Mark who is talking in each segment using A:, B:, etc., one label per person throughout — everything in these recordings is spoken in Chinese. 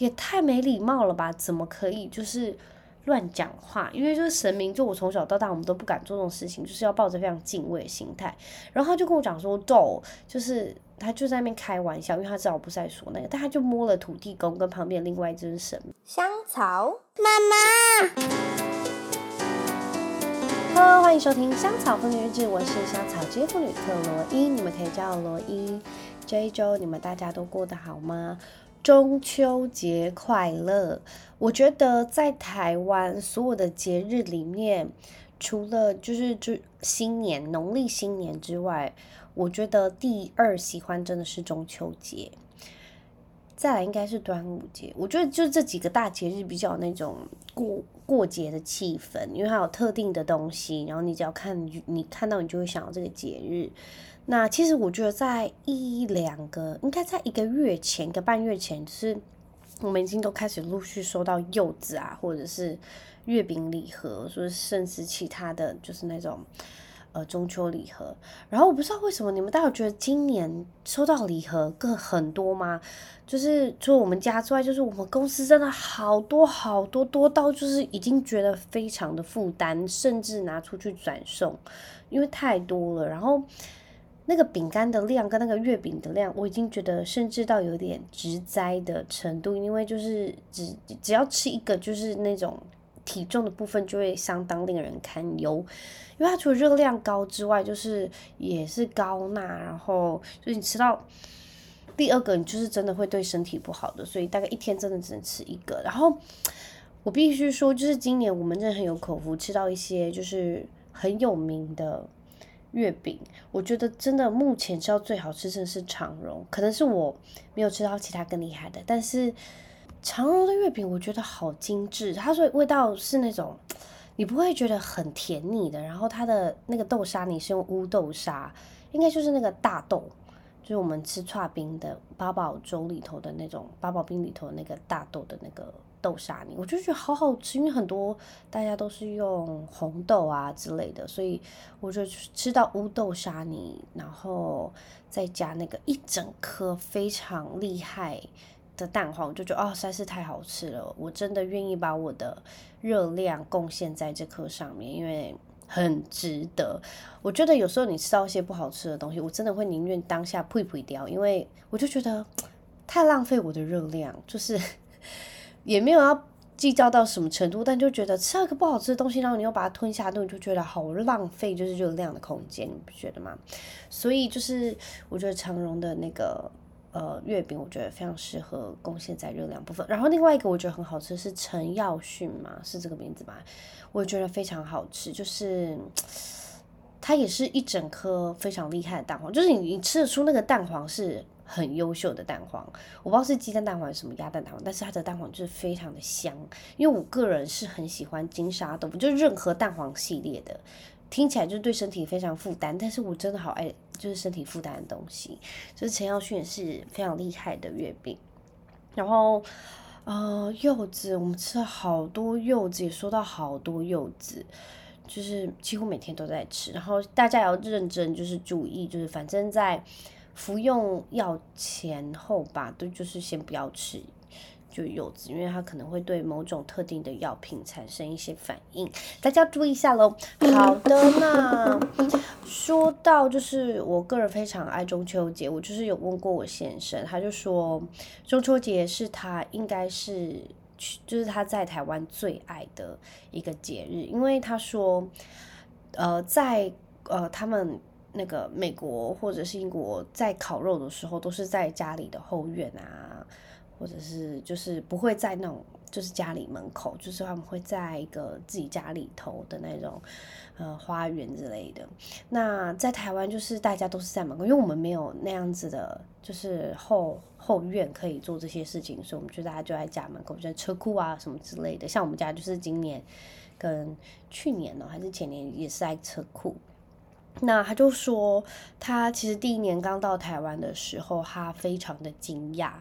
A: 也太没礼貌了吧？怎么可以就是乱讲话？因为就是神明，就我从小到大我们都不敢做这种事情，就是要抱着非常敬畏的心态。然后他就跟我讲说，逗，就是他就在那边开玩笑，因为他知道我不是在说那个，但他就摸了土地公跟旁边另外一只神
B: 香草妈妈。
A: Hello，欢迎收听《香草妇女日志》，我是香草街妇女特罗伊，你们可以叫我罗伊。这一周你们大家都过得好吗？中秋节快乐！我觉得在台湾所有的节日里面，除了就是就新年农历新年之外，我觉得第二喜欢真的是中秋节。再来应该是端午节，我觉得就这几个大节日比较那种过过节的气氛，因为它有特定的东西，然后你只要看你看到你就会想到这个节日。那其实我觉得在一两个，应该在一个月前，一个半月前，就是我们已经都开始陆续收到柚子啊，或者是月饼礼盒，说甚至其他的就是那种。呃，中秋礼盒，然后我不知道为什么你们大家觉得今年收到礼盒更很多吗？就是除了我们家之外，就是我们公司真的好多好多，多到就是已经觉得非常的负担，甚至拿出去转送，因为太多了。然后那个饼干的量跟那个月饼的量，我已经觉得甚至到有点直灾的程度，因为就是只只要吃一个，就是那种。体重的部分就会相当令人堪忧，因为它除了热量高之外，就是也是高钠，然后就是你吃到第二个，你就是真的会对身体不好的，所以大概一天真的只能吃一个。然后我必须说，就是今年我们真的很有口福，吃到一些就是很有名的月饼，我觉得真的目前吃到最好吃的是长荣，可能是我没有吃到其他更厉害的，但是。长荣的月饼我觉得好精致，它所以味道是那种你不会觉得很甜腻的。然后它的那个豆沙，你是用乌豆沙，应该就是那个大豆，就是我们吃串冰的八宝粥里头的那种八宝冰里头那个大豆的那个豆沙泥，我就觉得好好吃。因为很多大家都是用红豆啊之类的，所以我就吃到乌豆沙泥，然后再加那个一整颗非常厉害的蛋黄，就觉得哦，实在是太好吃了。我真的愿意把我的热量贡献在这颗上面，因为很值得。我觉得有时候你吃到一些不好吃的东西，我真的会宁愿当下呸呸掉，因为我就觉得太浪费我的热量。就是也没有要计较到什么程度，但就觉得吃了个不好吃的东西，然后你又把它吞下肚，你就觉得好浪费，就是热量的空间，你不觉得吗？所以就是我觉得长荣的那个。呃，月饼我觉得非常适合贡献在热量部分。然后另外一个我觉得很好吃是陈耀迅嘛，是这个名字吧？我觉得非常好吃，就是它也是一整颗非常厉害的蛋黄，就是你你吃得出那个蛋黄是很优秀的蛋黄。我不知道是鸡蛋蛋黄还是什么鸭蛋蛋黄，但是它的蛋黄就是非常的香。因为我个人是很喜欢金沙豆腐，就任何蛋黄系列的。听起来就是对身体非常负担，但是我真的好爱，就是身体负担的东西。就是陈耀迅也是非常厉害的月饼，然后呃柚子，我们吃了好多柚子，也收到好多柚子，就是几乎每天都在吃。然后大家也要认真，就是注意，就是反正在服用药前后吧，都就是先不要吃。就柚子，因为它可能会对某种特定的药品产生一些反应，大家注意一下喽。好的，那说到就是我个人非常爱中秋节，我就是有问过我先生，他就说中秋节是他应该是就是他在台湾最爱的一个节日，因为他说，呃，在呃他们那个美国或者是英国在烤肉的时候，都是在家里的后院啊。或者是就是不会在那种就是家里门口，就是他们会在一个自己家里头的那种呃花园之类的。那在台湾就是大家都是在门口，因为我们没有那样子的，就是后后院可以做这些事情，所以我们就大家就在家门口，就在车库啊什么之类的。像我们家就是今年跟去年呢、还是前年也是在车库。那他就说，他其实第一年刚到台湾的时候，他非常的惊讶，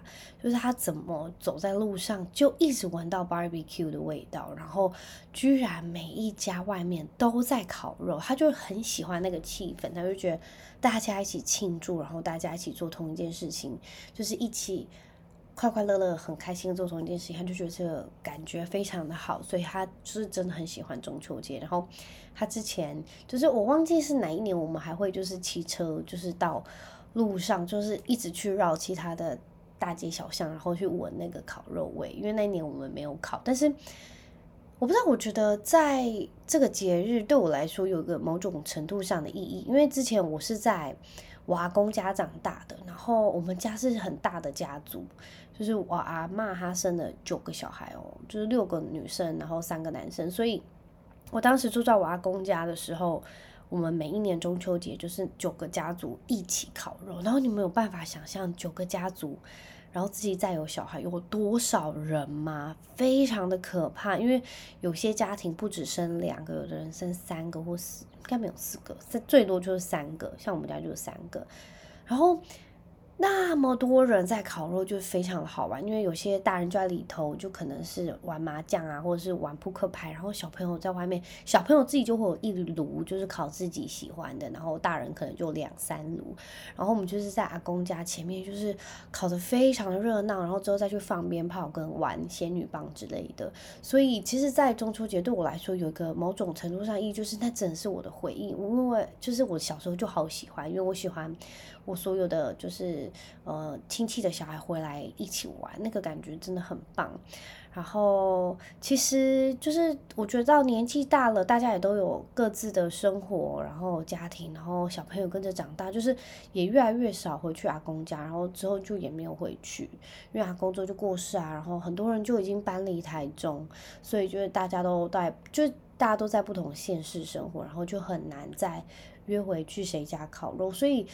A: 就是他怎么走在路上就一直闻到 barbecue 的味道，然后居然每一家外面都在烤肉，他就很喜欢那个气氛，他就觉得大家一起庆祝，然后大家一起做同一件事情，就是一起快快乐乐、很开心做同一件事情，他就觉得这个感觉非常的好，所以他就是真的很喜欢中秋节。然后他之前就是我忘记是哪一年，我们还会就是骑车，就是到路上，就是一直去绕其他的大街小巷，然后去闻那个烤肉味。因为那一年我们没有烤，但是。我不知道，我觉得在这个节日对我来说有个某种程度上的意义，因为之前我是在我阿公家长大的，然后我们家是很大的家族，就是我阿嬷她生了九个小孩哦，就是六个女生，然后三个男生，所以我当时住在我阿公家的时候，我们每一年中秋节就是九个家族一起烤肉，然后你没有办法想象九个家族。然后自己再有小孩，有多少人嘛？非常的可怕，因为有些家庭不止生两个，有的人生三个或四，应该没有四个，最多就是三个。像我们家就是三个，然后。那么多人在烤肉就非常的好玩，因为有些大人就在里头，就可能是玩麻将啊，或者是玩扑克牌，然后小朋友在外面，小朋友自己就会有一炉，就是烤自己喜欢的，然后大人可能就两三炉，然后我们就是在阿公家前面，就是烤得非常的热闹，然后之后再去放鞭炮跟玩仙女棒之类的。所以其实，在中秋节对我来说有一个某种程度上意义，就是那真的是我的回忆，因为就是我小时候就好喜欢，因为我喜欢。我所有的就是呃亲戚的小孩回来一起玩，那个感觉真的很棒。然后其实就是我觉得到年纪大了，大家也都有各自的生活，然后家庭，然后小朋友跟着长大，就是也越来越少回去阿公家，然后之后就也没有回去，因为阿公之后就过世啊，然后很多人就已经搬离台中，所以就是大家都在，就大家都在不同县市生活，然后就很难再约回去谁家烤肉，所以。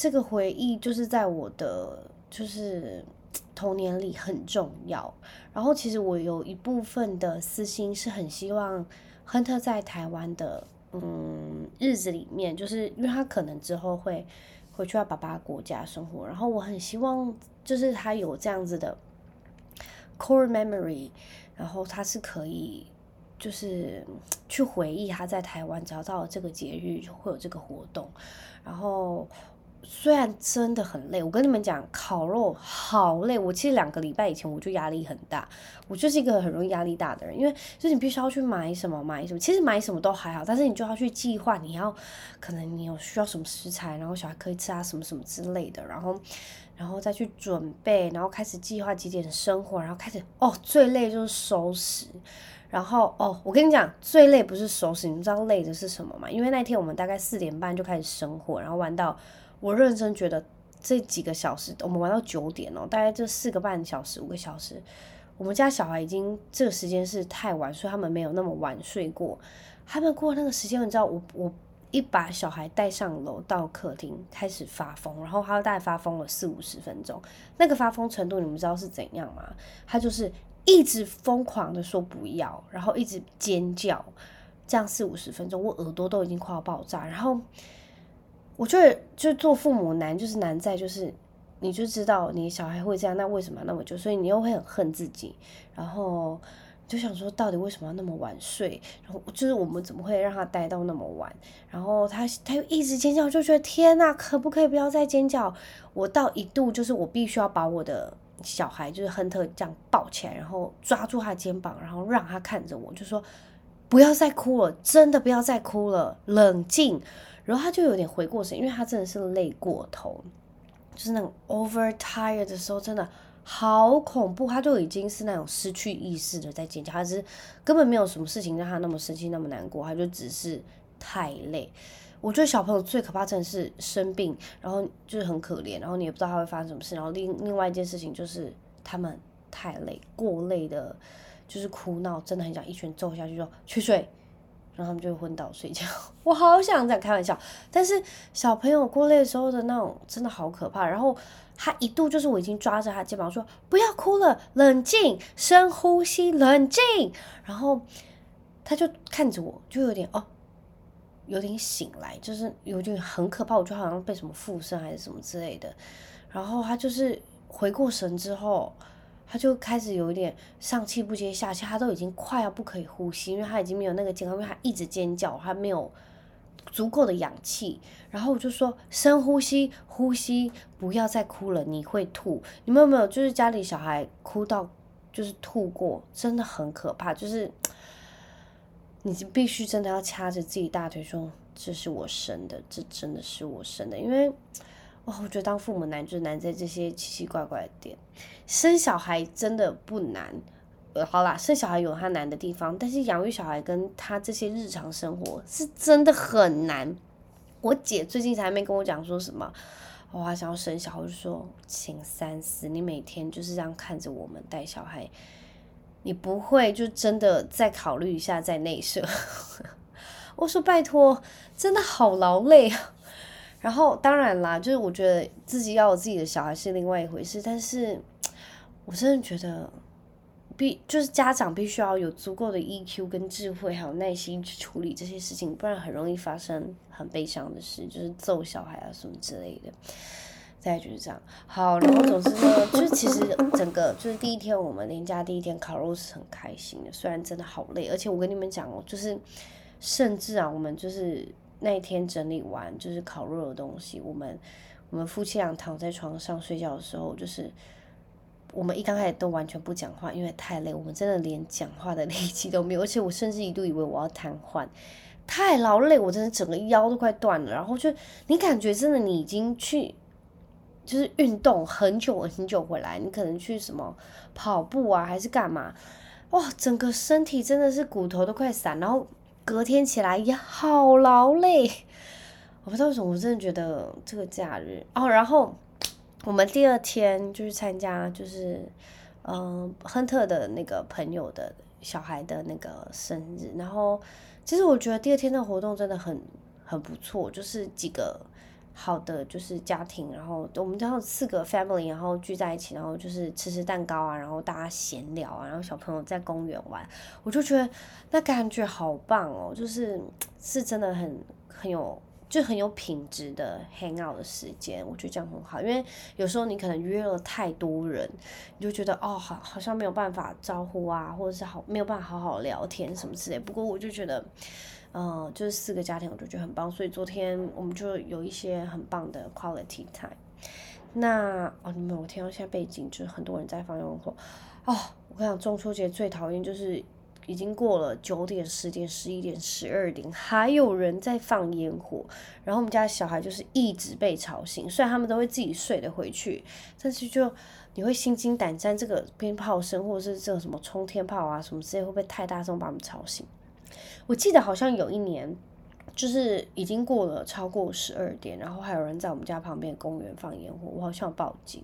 A: 这个回忆就是在我的就是童年里很重要。然后其实我有一部分的私心是很希望亨特在台湾的嗯日子里面，就是因为他可能之后会回去到爸爸国家生活。然后我很希望就是他有这样子的 core memory，然后他是可以就是去回忆他在台湾找到这个节日会有这个活动，然后。虽然真的很累，我跟你们讲，烤肉好累。我其实两个礼拜以前我就压力很大，我就是一个很容易压力大的人，因为就是你必须要去买什么买什么，其实买什么都还好，但是你就要去计划，你要可能你有需要什么食材，然后小孩可以吃啊什么什么之类的，然后然后再去准备，然后开始计划几点生活，然后开始哦，最累就是收拾，然后哦，我跟你讲，最累不是收拾，你知道累的是什么吗？因为那天我们大概四点半就开始生火，然后玩到。我认真觉得这几个小时，我们玩到九点哦，大概这四个半小时、五个小时，我们家小孩已经这个时间是太晚，所以他们没有那么晚睡过。他们过那个时间，你知道，我我一把小孩带上楼到客厅开始发疯，然后他大概发疯了四五十分钟。那个发疯程度，你们知道是怎样吗？他就是一直疯狂的说不要，然后一直尖叫，这样四五十分钟，我耳朵都已经快要爆炸，然后。我觉得，就做父母难，就是难在就是，你就知道你小孩会这样，那为什么要那么久？所以你又会很恨自己，然后就想说，到底为什么要那么晚睡？然后就是我们怎么会让他待到那么晚？然后他他又一直尖叫，就觉得天哪，可不可以不要再尖叫？我到一度就是我必须要把我的小孩就是亨特这样抱起来，然后抓住他肩膀，然后让他看着我，就说不要再哭了，真的不要再哭了，冷静。然后他就有点回过神，因为他真的是累过头，就是那种 over tired 的时候，真的好恐怖。他就已经是那种失去意识的在尖叫，他是根本没有什么事情让他那么生气、那么难过，他就只是太累。我觉得小朋友最可怕真的是生病，然后就是很可怜，然后你也不知道他会发生什么事。然后另另外一件事情就是他们太累，过累的，就是哭闹，真的很想一拳揍下去说去睡。然后他们就会昏倒睡觉，我好想这样开玩笑，但是小朋友过累的时候的那种真的好可怕。然后他一度就是我已经抓着他肩膀说不要哭了，冷静，深呼吸，冷静。然后他就看着我，就有点哦，有点醒来，就是有点很可怕，我觉得好像被什么附身还是什么之类的。然后他就是回过神之后。他就开始有一点上气不接下气，他都已经快要不可以呼吸，因为他已经没有那个健康，因为他一直尖叫，他没有足够的氧气，然后我就说深呼吸，呼吸，不要再哭了，你会吐。你们有没有就是家里小孩哭到就是吐过，真的很可怕，就是 你必须真的要掐着自己大腿说，这是我生的，这真的是我生的，因为我觉得当父母难就是难在这些奇奇怪怪的点，生小孩真的不难。呃，好啦，生小孩有他难的地方，但是养育小孩跟他这些日常生活是真的很难。我姐最近才没跟我讲说什么，我还想要生小孩，我就说，请三思，你每天就是这样看着我们带小孩，你不会就真的再考虑一下再内射？我说拜托，真的好劳累啊。然后当然啦，就是我觉得自己要有自己的小孩是另外一回事，但是我真的觉得。必就是家长必须要有足够的 EQ 跟智慧，还有耐心去处理这些事情，不然很容易发生很悲伤的事，就是揍小孩啊什么之类的。再就是这样，好，然后总之呢，就是其实整个就是第一天我们连假第一天烤肉是很开心的，虽然真的好累，而且我跟你们讲哦，就是甚至啊，我们就是那一天整理完就是烤肉的东西，我们我们夫妻俩躺在床上睡觉的时候，就是。我们一刚开始都完全不讲话，因为太累，我们真的连讲话的力气都没有，而且我甚至一度以为我要瘫痪，太劳累，我真的整个腰都快断了。然后就你感觉真的你已经去就是运动很久很久回来，你可能去什么跑步啊还是干嘛，哇，整个身体真的是骨头都快散，然后隔天起来也好劳累。我不知道为什么，我真的觉得这个假日哦，然后。我们第二天就是参加，就是，嗯、亨特的那个朋友的小孩的那个生日。然后，其实我觉得第二天的活动真的很很不错，就是几个好的就是家庭，然后我们然后四个 family，然后聚在一起，然后就是吃吃蛋糕啊，然后大家闲聊啊，然后小朋友在公园玩，我就觉得那感觉好棒哦，就是是真的很很有。就很有品质的 hang out 的时间，我觉得这样很好，因为有时候你可能约了太多人，你就觉得哦，好好像没有办法招呼啊，或者是好没有办法好好聊天什么之类。不过我就觉得，嗯、呃，就是四个家庭，我就觉得很棒，所以昨天我们就有一些很棒的 quality time。那哦，你们我听到现在背景就是很多人在放烟火哦。我跟你讲，中秋节最讨厌就是。已经过了九点、十点、十一点、十二点，还有人在放烟火，然后我们家小孩就是一直被吵醒。虽然他们都会自己睡得回去，但是就你会心惊胆战，这个鞭炮声或者是这个什么冲天炮啊什么之类，会不会太大声把我们吵醒？我记得好像有一年，就是已经过了超过十二点，然后还有人在我们家旁边公园放烟火，我好像报警。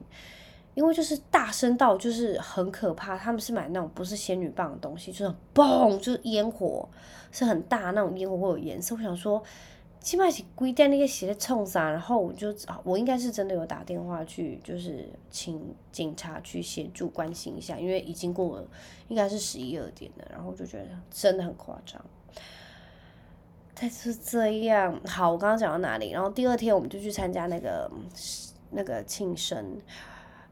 A: 因为就是大声到就是很可怕，他们是买那种不是仙女棒的东西，就是嘣，就是烟火是很大那种烟火会有颜色。我想说，起码是规定那个鞋冲啥，然后我就我应该是真的有打电话去，就是请警察去协助关心一下，因为已经过了应该是十一二点了，然后就觉得真的很夸张。但是这样，好，我刚刚讲到哪里？然后第二天我们就去参加那个那个庆生。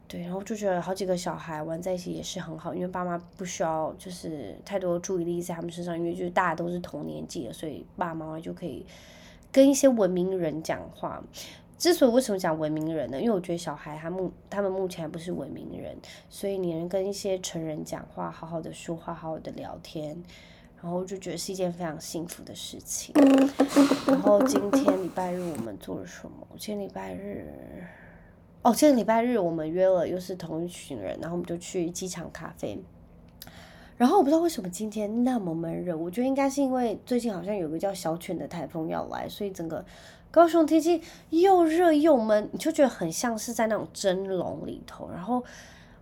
A: 对，然后就觉得好几个小孩玩在一起也是很好，因为爸妈不需要就是太多注意力在他们身上，因为就是大家都是同年纪的，所以爸爸妈妈就可以跟一些文明人讲话。之所以为什么讲文明人呢？因为我觉得小孩他目他们目前还不是文明人，所以你能跟一些成人讲话，好好的说话，好好的聊天，然后就觉得是一件非常幸福的事情。然后今天礼拜日我们做了什么？今天礼拜日。哦，今天礼拜日我们约了，又是同一群人，然后我们就去机场咖啡。然后我不知道为什么今天那么闷热，我觉得应该是因为最近好像有个叫小犬的台风要来，所以整个高雄天气又热又闷，你就觉得很像是在那种蒸笼里头。然后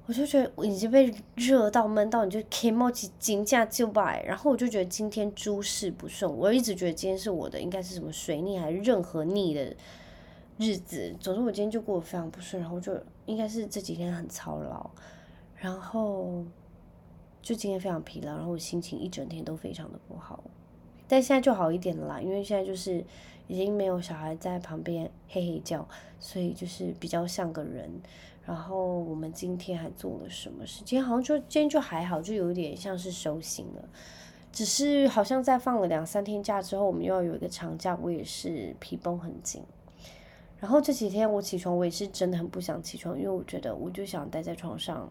A: 我就觉得我已经被热到闷到，你就 kimochi 紧架就摆。然后我就觉得今天诸事不顺，我一直觉得今天是我的应该是什么水逆还是任何逆的。日子，总之我今天就过得非常不顺，然后就应该是这几天很操劳，然后就今天非常疲劳，然后我心情一整天都非常的不好，但现在就好一点了啦，因为现在就是已经没有小孩在旁边嘿嘿叫，所以就是比较像个人。然后我们今天还做了什么事？今天好像就今天就还好，就有点像是收心了。只是好像在放了两三天假之后，我们又要有一个长假，我也是皮绷很紧。然后这几天我起床，我也是真的很不想起床，因为我觉得我就想待在床上，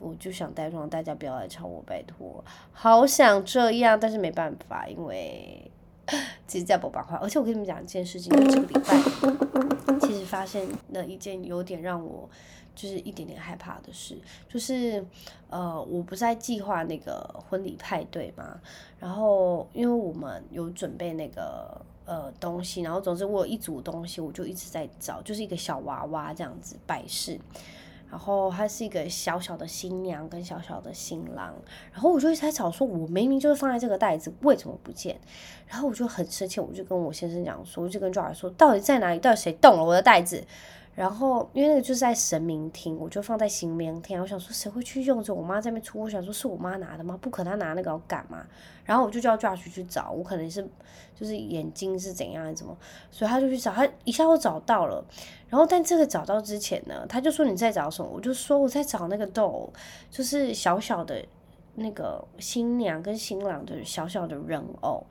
A: 我就想带妆，大家不要来吵我，拜托，好想这样，但是没办法，因为 其实在不办法。而且我跟你们讲一件事情，这个礼拜，其实发现了一件有点让我就是一点点害怕的事，就是呃，我不是在计划那个婚礼派对嘛，然后因为我们有准备那个。呃，东西，然后总之我有一组东西，我就一直在找，就是一个小娃娃这样子摆饰，然后她是一个小小的新娘跟小小的新郎，然后我就一直在找，说我明明就是放在这个袋子，为什么不见？然后我就很生气，我就跟我先生讲说，我就跟 j o 说，到底在哪里？到底谁动了我的袋子？然后因为那个就是在神明厅，我就放在神明厅。我想说谁会去用着？我妈在那边出，我想说是我妈拿的吗？不可能，她拿那个要干嘛？然后我就叫 Josh 去找，我可能是就是眼睛是怎样怎么，所以他就去找，他一下就找到了。然后但这个找到之前呢，他就说你在找什么？我就说我在找那个豆就是小小的那个新娘跟新郎的小小的人偶，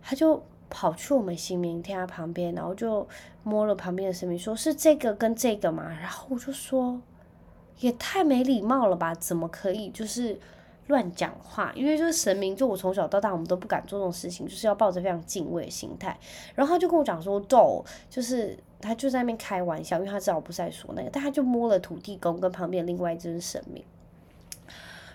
A: 他就。跑去我们新明天旁边，然后就摸了旁边的神明，说是这个跟这个嘛。然后我就说，也太没礼貌了吧？怎么可以就是乱讲话？因为就是神明，就我从小到大我们都不敢做这种事情，就是要抱着非常敬畏的心态。然后他就跟我讲说，逗，就是他就在那边开玩笑，因为他知道我不是在说那个，但他就摸了土地公跟旁边另外一尊神明。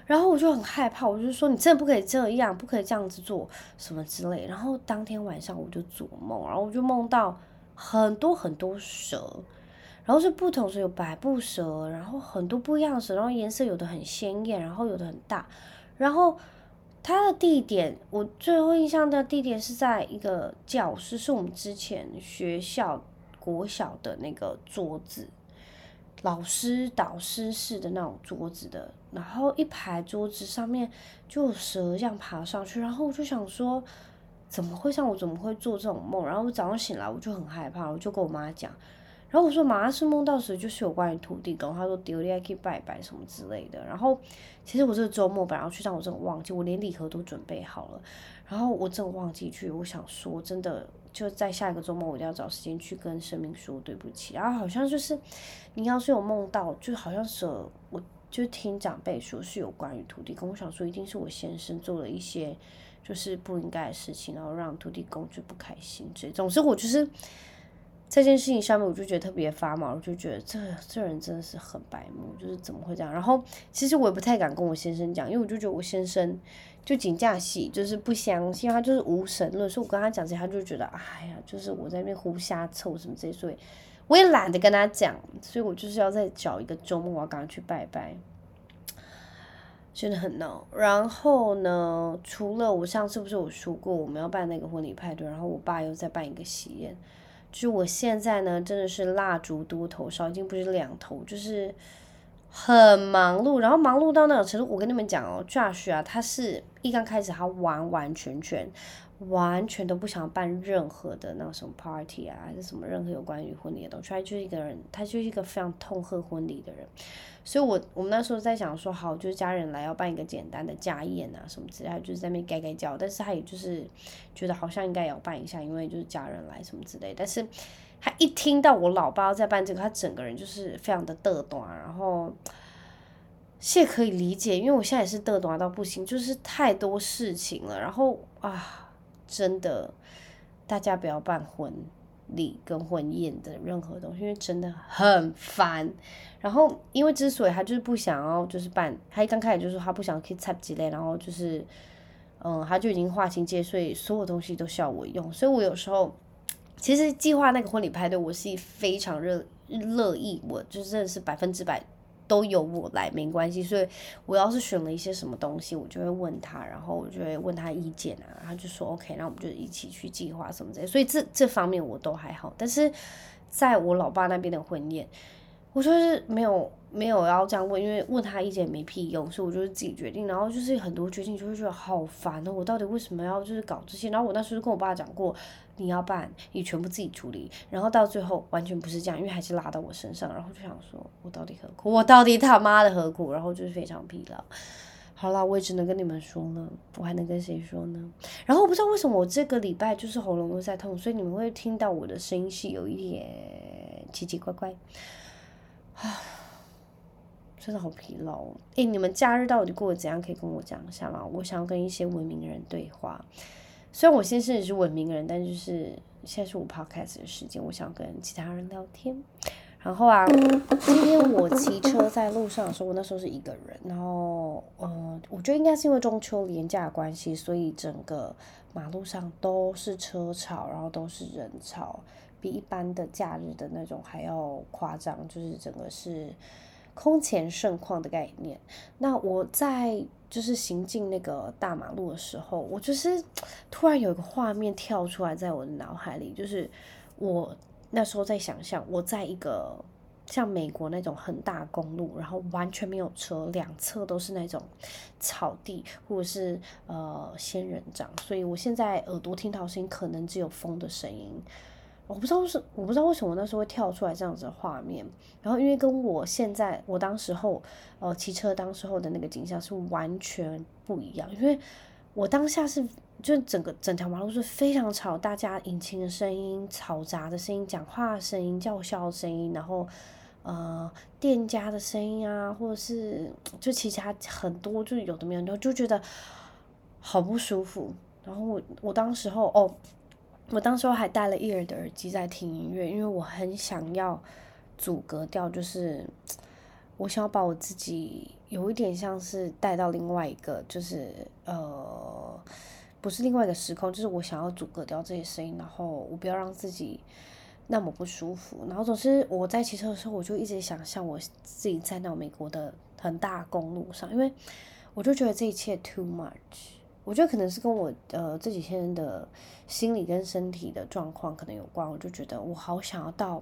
A: 然后我就很害怕，我就说你真的不可以这样，不可以这样子做什么之类。然后当天晚上我就做梦，然后我就梦到很多很多蛇，然后是不同蛇有百步蛇，然后很多不一样的蛇，然后颜色有的很鲜艳，然后有的很大。然后它的地点，我最后印象的地点是在一个教室，是我们之前学校国小的那个桌子。老师、导师式的那种桌子的，然后一排桌子上面就有蛇这样爬上去，然后我就想说，怎么会像我怎么会做这种梦？然后我早上醒来我就很害怕，我就跟我妈讲，然后我说妈是梦到时就是有关于土地公，她说丢了可以拜拜什么之类的。然后其实我这个周末本来要去，但我真的忘记，我连礼盒都准备好了，然后我真的忘记去。我想说真的。就在下一个周末，我一定要找时间去跟神明说对不起。然后好像就是，你要是有梦到，就好像是我就听长辈说是有关于土地公，我想说一定是我先生做了一些就是不应该的事情，然后让土地公就不开心。这总之我就是这件事情上面，我就觉得特别发毛，我就觉得这这人真的是很白目，就是怎么会这样？然后其实我也不太敢跟我先生讲，因为我就觉得我先生。就请假戏，就是不相信他，就是无神论。所以我跟他讲这些，他就觉得，哎呀，就是我在那边胡瞎凑什么这些，所以我也懒得跟他讲。所以我就是要再找一个周末，我要赶快去拜拜，真的很闹。然后呢，除了我上次不是有说过我们要办那个婚礼派对，然后我爸又在办一个喜宴，就是我现在呢真的是蜡烛多头烧，已经不是两头，就是。很忙碌，然后忙碌到那种程度，我跟你们讲哦，Josh 啊，他是一刚开始他完完全全，完全都不想办任何的那种什么 party 啊，还是什么任何有关于婚礼的东西，他就是一个人，他就是一个非常痛恨婚礼的人，所以我我们那时候在想说，好，就是家人来要办一个简单的家宴啊什么之类，就是在那边该该叫，但是他也就是觉得好像应该也要办一下，因为就是家人来什么之类，但是。他一听到我老爸在办这个，他整个人就是非常的嘚短，然后谢可以理解，因为我现在也是嘚短到不行，就是太多事情了，然后啊，真的，大家不要办婚礼跟婚宴的任何东西，因为真的很烦。然后，因为之所以他就是不想要，就是办，他一刚开始就说他不想去插几类，然后就是，嗯，他就已经划清界，所以所有东西都需要我用，所以我有时候。其实计划那个婚礼派对，我是非常热乐意，我就真的是百分之百都由我来，没关系。所以我要是选了一些什么东西，我就会问他，然后我就会问他意见啊，他就说 OK，那我们就一起去计划什么之类。所以这这方面我都还好，但是在我老爸那边的婚宴，我就是没有。没有要这样问，因为问他意见也没屁用，所以我就是自己决定。然后就是很多决定就会觉得好烦哦，我到底为什么要就是搞这些？然后我那时候就跟我爸讲过，你要办，你全部自己处理。然后到最后完全不是这样，因为还是拉到我身上。然后就想说，我到底何苦？我到底他妈的何苦？然后就是非常疲劳。好啦，我也只能跟你们说呢，我还能跟谁说呢？然后我不知道为什么我这个礼拜就是喉咙都在痛，所以你们会听到我的声音是有一点奇奇怪怪。啊，真的好疲劳哦。诶，你们假日到底过得怎样？可以跟我讲一下吗？我想要跟一些文明人对话。虽然我先生也是文明人，但就是现在是我 podcast 的时间，我想跟其他人聊天。然后啊，今天我骑车在路上的时候，我那时候是一个人。然后，呃，我觉得应该是因为中秋连假的关系，所以整个马路上都是车潮，然后都是人潮，比一般的假日的那种还要夸张，就是整个是空前盛况的概念。那我在就是行进那个大马路的时候，我就是 突然有一个画面跳出来在我的脑海里，就是我。那时候在想象，我在一个像美国那种很大公路，然后完全没有车，两侧都是那种草地或者是呃仙人掌，所以我现在耳朵听到声音可能只有风的声音。我不知道是我不知道为什么那时候会跳出来这样子的画面，然后因为跟我现在我当时候呃骑车当时候的那个景象是完全不一样，因为我当下是。就整个整条马路是非常吵，大家引擎的声音、嘈杂的声音、讲话的声音、叫嚣的声音，然后呃店家的声音啊，或者是就其他很多，就有的没有，然后就觉得好不舒服。然后我我当时候哦，我当时候还戴了 ear 的耳机在听音乐，因为我很想要阻隔掉，就是我想要把我自己有一点像是带到另外一个，就是呃。不是另外一个时空，就是我想要阻隔掉这些声音，然后我不要让自己那么不舒服。然后总是我在骑车的时候，我就一直想象我自己在那美国的很大公路上，因为我就觉得这一切 too much。我觉得可能是跟我呃这几天的心理跟身体的状况可能有关。我就觉得我好想要到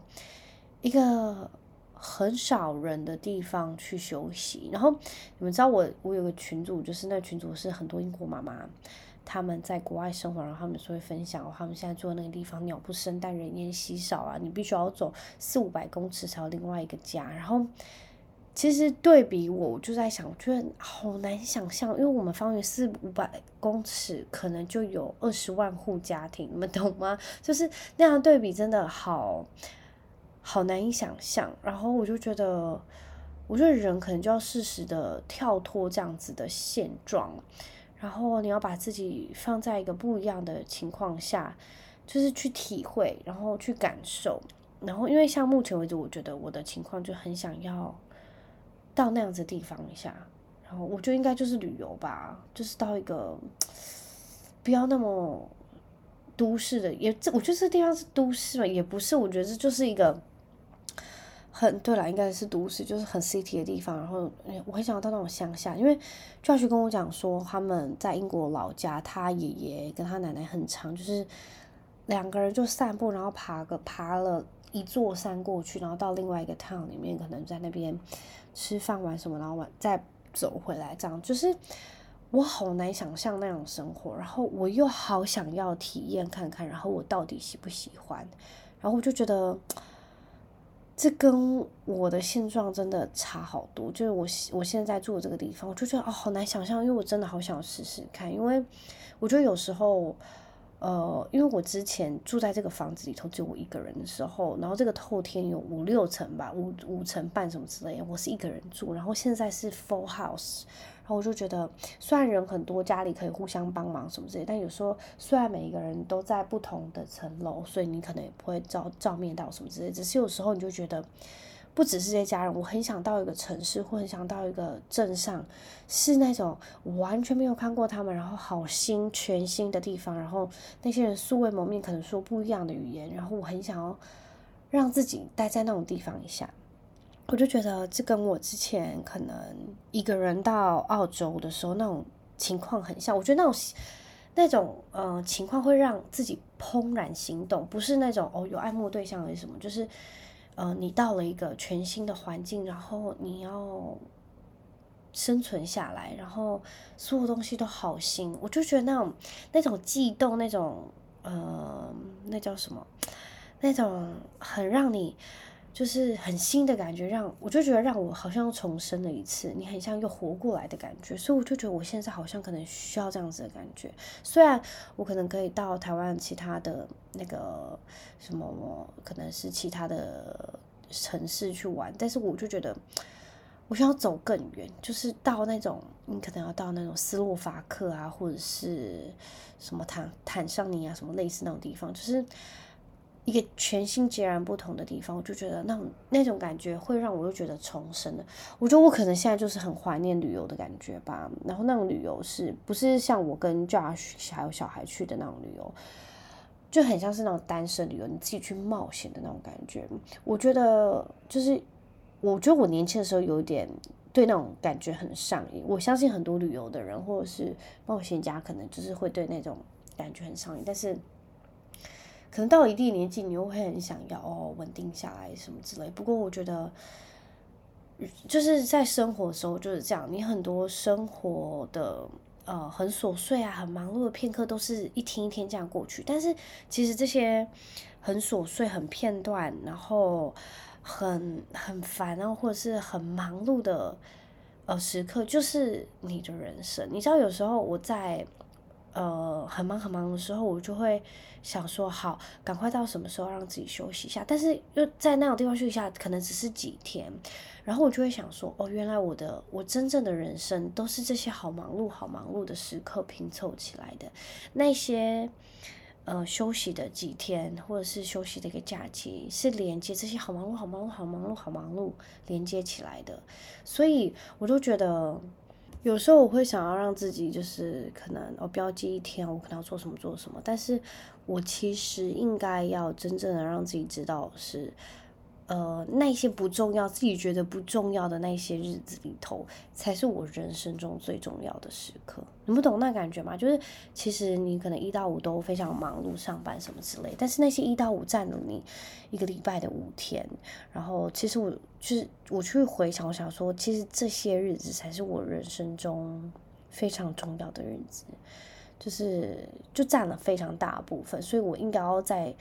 A: 一个很少人的地方去休息。然后你们知道我我有个群组，就是那群组是很多英国妈妈。他们在国外生活，然后他们就会分享，他们现在住的那个地方鸟不生但，人烟稀少啊，你必须要走四五百公尺才有另外一个家。然后其实对比我，我就在想，我觉得好难想象，因为我们方圆四五百公尺可能就有二十万户家庭，你们懂吗？就是那样对比，真的好好难以想象。然后我就觉得，我觉得人可能就要适时的跳脱这样子的现状。然后你要把自己放在一个不一样的情况下，就是去体会，然后去感受。然后因为像目前为止，我觉得我的情况就很想要到那样子的地方一下。然后我觉得应该就是旅游吧，就是到一个不要那么都市的，也这我觉得这地方是都市嘛，也不是，我觉得这就是一个。很对了，应该是都市，就是很 city 的地方。然后我很想要到那种乡下，因为 Josh 跟我讲说，他们在英国老家，他爷爷跟他奶奶很长，就是两个人就散步，然后爬个爬了一座山过去，然后到另外一个 town 里面，可能在那边吃饭玩什么，然后晚再走回来，这样就是我好难想象那种生活，然后我又好想要体验看看，然后我到底喜不喜欢，然后我就觉得。这跟我的现状真的差好多，就是我我现在住的这个地方，我就觉得哦，好难想象，因为我真的好想试试看，因为我觉得有时候，呃，因为我之前住在这个房子里头只有我一个人的时候，然后这个透天有五六层吧，五五层半什么之类的，我是一个人住，然后现在是 full house。然后我就觉得，虽然人很多，家里可以互相帮忙什么之类，但有时候虽然每一个人都在不同的层楼，所以你可能也不会照照面到什么之类。只是有时候你就觉得，不只是这些家人，我很想到一个城市，或很想到一个镇上，是那种完全没有看过他们，然后好新全新的地方，然后那些人素未谋面，可能说不一样的语言，然后我很想要让自己待在那种地方一下。我就觉得这跟我之前可能一个人到澳洲的时候那种情况很像。我觉得那种那种呃情况会让自己怦然心动，不是那种哦有爱慕对象还是什么，就是呃你到了一个全新的环境，然后你要生存下来，然后所有东西都好新。我就觉得那种那种悸动，那种呃那叫什么？那种很让你。就是很新的感觉，让我就觉得让我好像又重生了一次，你很像又活过来的感觉，所以我就觉得我现在好像可能需要这样子的感觉。虽然我可能可以到台湾其他的那个什么，可能是其他的城市去玩，但是我就觉得我需要走更远，就是到那种你可能要到那种斯洛伐克啊，或者是什么坦坦桑尼亚什么类似那种地方，就是。一个全新截然不同的地方，我就觉得那那种感觉会让我又觉得重生的。我觉得我可能现在就是很怀念旅游的感觉吧。然后那种旅游是不是像我跟 Josh 还有小孩去的那种旅游，就很像是那种单身旅游，你自己去冒险的那种感觉。我觉得就是，我觉得我年轻的时候有点对那种感觉很上瘾。我相信很多旅游的人或者是冒险家，可能就是会对那种感觉很上瘾，但是。可能到一定年纪，你又会很想要哦，稳定下来什么之类。不过我觉得，就是在生活的时候就是这样，你很多生活的呃很琐碎啊、很忙碌的片刻，都是一天一天这样过去。但是其实这些很琐碎、很片段，然后很很烦，啊或者是很忙碌的呃时刻，就是你的人生。你知道，有时候我在。呃，很忙很忙的时候，我就会想说，好，赶快到什么时候让自己休息一下。但是又在那种地方休息一下，可能只是几天，然后我就会想说，哦，原来我的我真正的人生都是这些好忙碌、好忙碌的时刻拼凑起来的。那些呃休息的几天，或者是休息的一个假期，是连接这些好忙碌、好忙碌、好忙碌、好忙碌连接起来的。所以我就觉得。有时候我会想要让自己就是可能我标记一天，我可能要做什么做什么，但是我其实应该要真正的让自己知道是。呃，那些不重要，自己觉得不重要的那些日子里头，才是我人生中最重要的时刻。你不懂那感觉吗？就是其实你可能一到五都非常忙碌，上班什么之类，但是那些一到五占了你一个礼拜的五天。然后其实我就是我去回想，我想说，其实这些日子才是我人生中非常重要的日子，就是就占了非常大部分，所以我应该要在。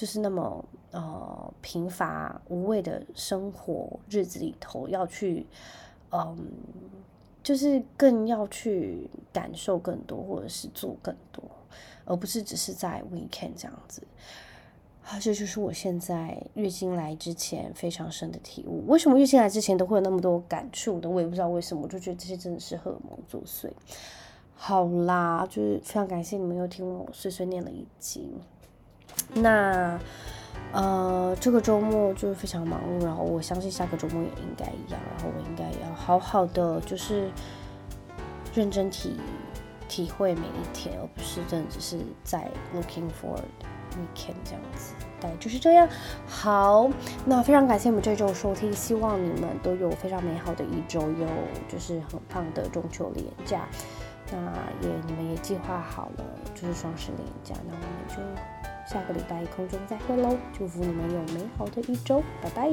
A: 就是那么呃贫乏无味的生活日子里头，要去嗯，就是更要去感受更多，或者是做更多，而不是只是在 weekend 这样子。啊，这就是我现在月经来之前非常深的体悟。为什么月经来之前都会有那么多感触的？我也不知道为什么，我就觉得这些真的是荷尔蒙作祟。好啦，就是非常感谢你们又听我碎碎念了一集。那，呃，这个周末就是非常忙碌，然后我相信下个周末也应该一样，然后我应该要好好的就是认真体体会每一天，而不是真的只是在 looking for weekend 这样子。对，就是这样。好，那非常感谢你们这周收听，希望你们都有非常美好的一周，有就是很棒的中秋连假。那也你们也计划好了，就是双十连假，那我们就。下个礼拜空中再会喽！祝福你们有美好的一周，拜拜。